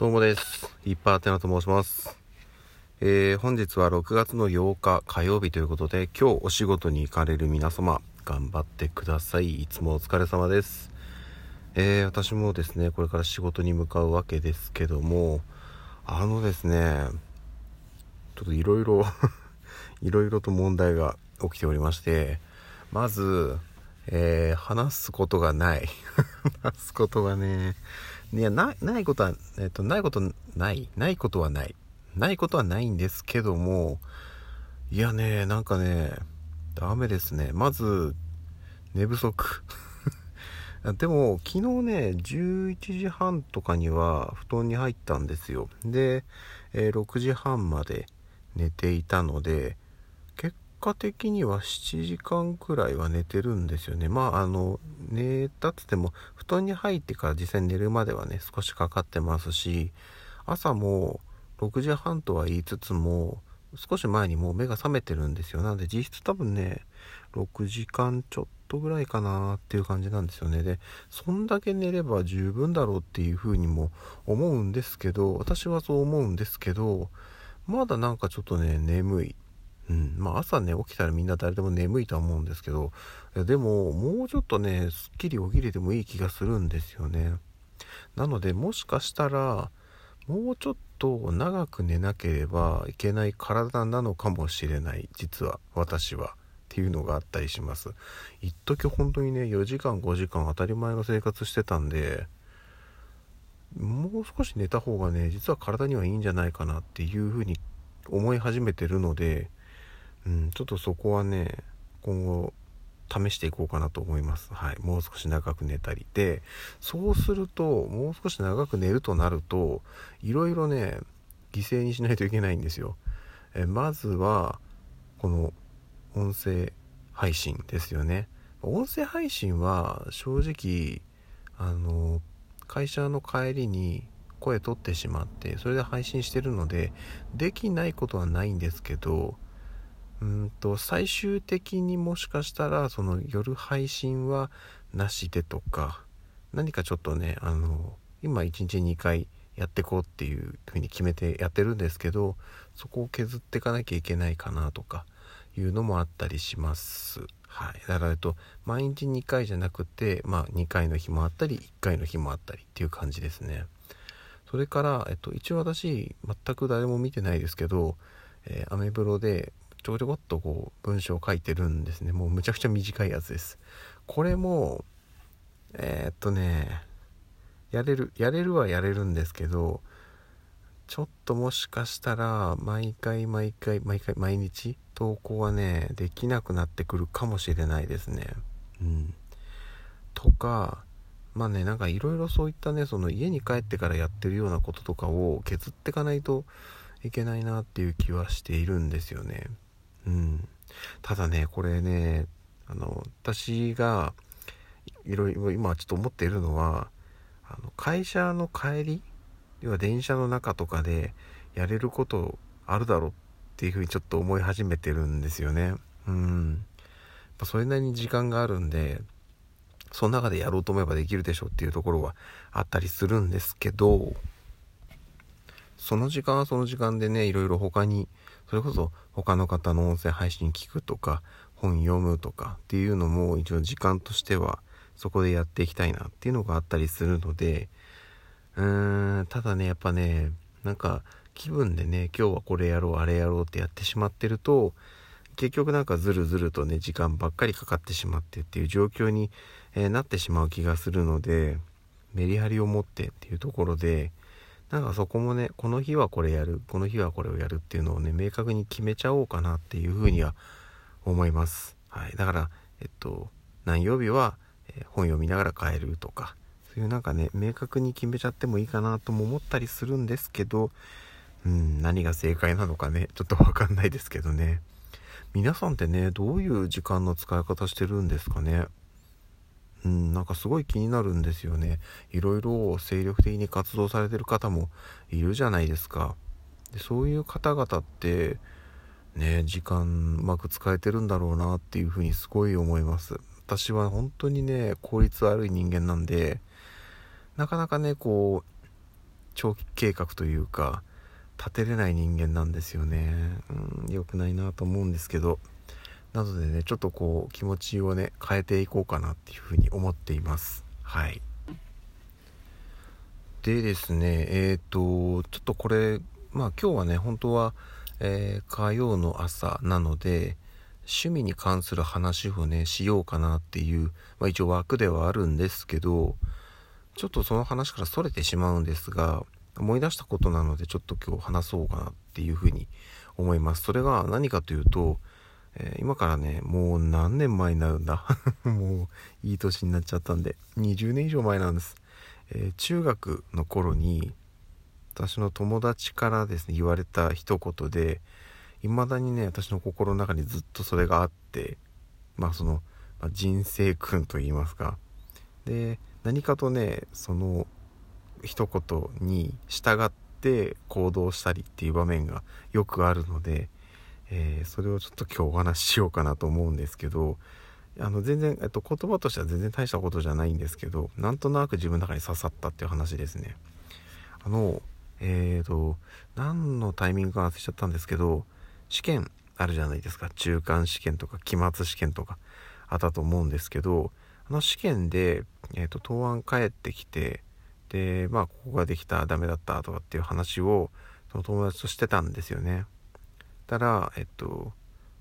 どうもです。いっぱいあてなと申します。えー、本日は6月の8日火曜日ということで、今日お仕事に行かれる皆様、頑張ってください。いつもお疲れ様です。えー、私もですね、これから仕事に向かうわけですけども、あのですね、ちょっといろいろ、いろいろと問題が起きておりまして、まず、えー、話すことがない。話すことがね、いや、な、ないことは、えっと、ないこと、ない、ないことはない。ないことはないんですけども、いやね、なんかね、ダメですね。まず、寝不足。でも、昨日ね、11時半とかには布団に入ったんですよ。で、えー6時半まで寝ていたので、果的には7時間くらいは寝てるんですよね。まあ、あの、寝たっつっても、布団に入ってから実際に寝るまではね、少しかかってますし、朝も6時半とは言いつつも、少し前にもう目が覚めてるんですよ。なので実質多分ね、6時間ちょっとぐらいかなっていう感じなんですよね。で、そんだけ寝れば十分だろうっていうふうにも思うんですけど、私はそう思うんですけど、まだなんかちょっとね、眠い。うん、まあ朝ね起きたらみんな誰でも眠いとは思うんですけどでももうちょっとねすっきり起きれてもいい気がするんですよね。なのでもしかしたらもうちょっと長く寝なければいけない体なのかもしれない実は私はっていうのがあったりします。一時本当にね4時間5時間当たり前の生活してたんでもう少し寝た方がね実は体にはいいんじゃないかなっていうふうに思い始めてるのでうん、ちょっとそこはね今後試していこうかなと思います。はい、もう少し長く寝たりでそうするともう少し長く寝るとなるといろいろね犠牲にしないといけないんですよ。えまずはこの音声配信ですよね。音声配信は正直あの会社の帰りに声取ってしまってそれで配信してるのでできないことはないんですけどうんと最終的にもしかしたらその夜配信はなしでとか何かちょっとねあの今1日2回やってこうっていうふうに決めてやってるんですけどそこを削っていかなきゃいけないかなとかいうのもあったりします。はい、だからと毎日2回じゃなくてまあ2回の日もあったり1回の日もあったりっていう感じですね。それから、えっと、一応私全く誰も見てないですけど、えーアメブロでちょこちょこっとこう文章を書いてるんですね。もうむちゃくちゃ短いやつです。これもえーっとねやれるやれるはやれるんですけどちょっともしかしたら毎回毎回毎回毎日投稿はねできなくなってくるかもしれないですね。うん。とかまあねなんかいろいろそういったねその家に帰ってからやってるようなこととかを削ってかないといけないなっていう気はしているんですよね。うん、ただねこれねあの私がいろいろ今ちょっと思っているのはあの会社の帰り要は電車の中とかでやれることあるだろうっていうふうにちょっと思い始めてるんですよね。うん。それなりに時間があるんでその中でやろうと思えばできるでしょっていうところはあったりするんですけどその時間はその時間でねいろいろ他にそれこそ他の方の音声配信聞くとか本読むとかっていうのも一応時間としてはそこでやっていきたいなっていうのがあったりするのでうーんただねやっぱねなんか気分でね今日はこれやろうあれやろうってやってしまってると結局なんかずるずるとね時間ばっかりかかってしまってっていう状況に、えなってしまう気がするのでメリハリを持ってっていうところでなんかそこもねこの日はこれやるこの日はこれをやるっていうのをね明確に決めちゃおうかなっていうふうには思います、はい、だからえっと何曜日は、本読みながら帰るとかそういうなんかね明確に決めちゃってもいいかなとも思ったりするんですけどうん何が正解なのかねちょっとわかんないですけどね。皆さんってねどういう時間の使い方してるんですかね？うん、なんかすごい気になるんですよね。いろいろ精力的に活動されてる方もいるじゃないですか。でそういう方々って、ね、時間うまく使えてるんだろうなっていうふうにすごい思います。私は本当にね、効率悪い人間なんで、なかなかね、こう、長期計画というか立てれない人間なんですよねうん良くないなと思うんですけどなのでねちょっとこう気持ちをね変えていこうかなっていうふうに思っています。はい。でですねえっ、ー、とちょっとこれまあ今日はね本当は、えー、火曜の朝なので趣味に関する話をねしようかなっていう、まあ、一応枠ではあるんですけどちょっとその話からそれてしまうんですが思い出したことなのでちょっと今日話そうかなっていうふうに思います。それが何かというと、えー、今からねもう何年前になるんだ。もういい年になっちゃったんで。20年以上前なんです、えー、中学の頃に私の友達からですね言われた一言で未だにね私の心の中にずっとそれがあってまあその、まあ、人生訓と言いますか。で何かとねその一言に従って行動したりっていう場面がよくあるので、えー、それをちょっと今日お話ししようかなと思うんですけどあの全然、えっと、言葉としては全然大したことじゃないんですけどなんとなく自分の中に刺さったっていう話ですね。あのえーと何のタイミングか忘れちゃったんですけど試験あるじゃないですか中間試験とか期末試験とかあったと思うんですけどあの試験で、えーと、答案返ってきてでまあここができたダメだったとかっていう話をその友達としてたんですよねたらえっと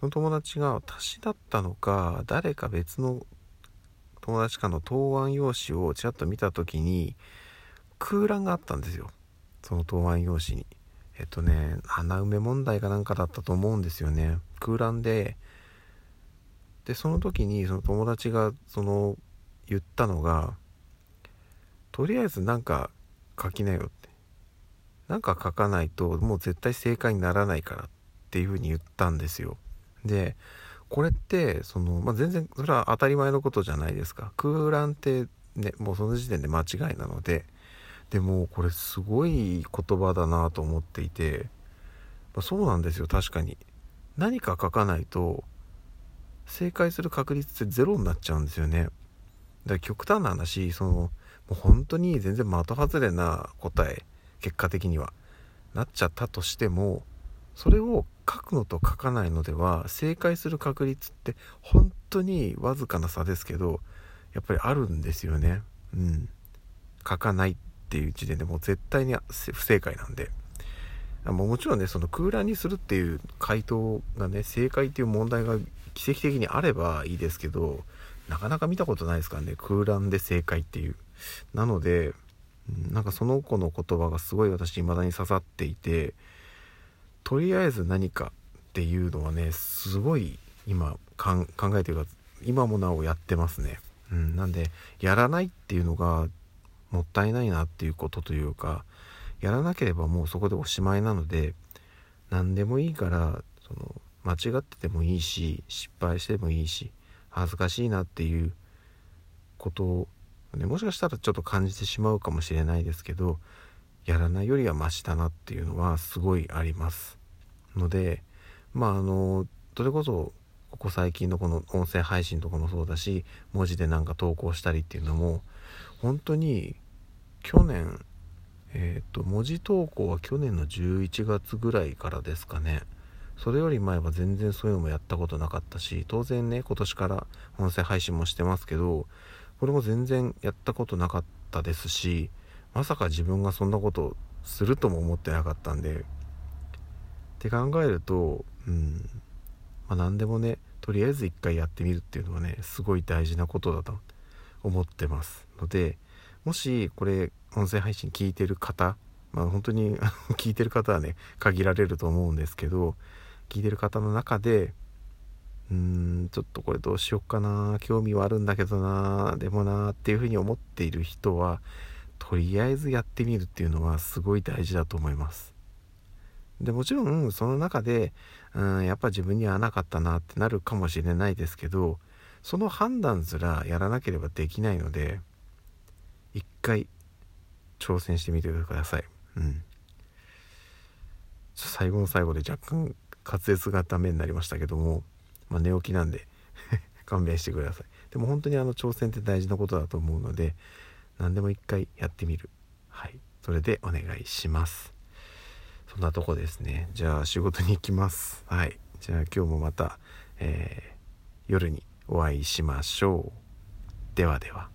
その友達が私だったのか誰か別の友達かの答案用紙をちらっと見た時に空欄があったんですよ。その答案用紙に。えっとね穴埋め問題かなんかだったと思うんですよね。空欄で。でその時にその友達がその言ったのがとりあえずなんか書きなよって。なんか書かないともう絶対正解にならないからって。ていうふうに言ったんですよ。でこれってその、まあ、全然それは当たり前のことじゃないですか。空欄ってねもうその時点で間違いなのででもこれすごい言葉だなと思っていて、まあ、そうなんですよ確かに。何か書かないと正解する確率ってゼロになっちゃうんですよね。だから極端な話そのもう本当に全然的外れな答え結果的にはなっちゃったとしてもそれを書くのと書かないのでは正解する確率って本当にわずかな差ですけどやっぱりあるんですよね。うん。書かないっていう時点でもう絶対に不正解なんで。ももちろんねその空欄にするっていう回答がね正解っていう問題が奇跡的にあればいいですけどなかなか見たことないですからね空欄で正解っていう。なのでなんかその子の言葉がすごい私未だに刺さっていてとりあえず何かっていうのはねすごい今考えてるか今もなおやってますね、うん、なんでやらないっていうのがもったいないなっていうことというかやらなければもうそこでおしまいなので何でもいいからその間違っててもいいし失敗してもいいし恥ずかしいなっていうことを、ね、もしかしたらちょっと感じてしまうかもしれないですけどやらないよりはマシだなっていうのはすごいあります。のでまああのそれこそここ最近のこの音声配信とかもそうだし文字でなんか投稿したりっていうのも本当に去年えっ、ー、と文字投稿は去年の11月ぐらいからですかね。それより前は全然そういうのもやったことなかったし当然ね今年から音声配信もしてますけどこれも全然やったことなかったですしまさか自分がそんなことするとも思ってなかったんでって考えるとうんまあ何でもねとりあえず一回やってみるっていうのはねすごい大事なことだと思ってます。のでもしこれ音声配信聞いてる方まあ本当に聞いてる方はね限られると思うんですけど聞いてる方の中でうーんちょっとこれどうしよっかな興味はあるんだけどなでもなっていうふうに思っている人はとりあえずやってみるっていうのはすごい大事だと思います。でもちろんその中でうんやっぱ自分にはなかったなってなるかもしれないですけどその判断すらやらなければできないので一回挑戦してみてください。うん。最後の最後で若干滑舌がダメになりましたけども、まあ、寝起きなんで 勘弁してください。でも本当にあの挑戦って大事なことだと思うので何でも一回やってみる。はい。それでお願いしますそんなとこですね。じゃあ仕事に行きます。はい。じゃあ今日もまた、えー、夜にお会いしましょう。ではでは。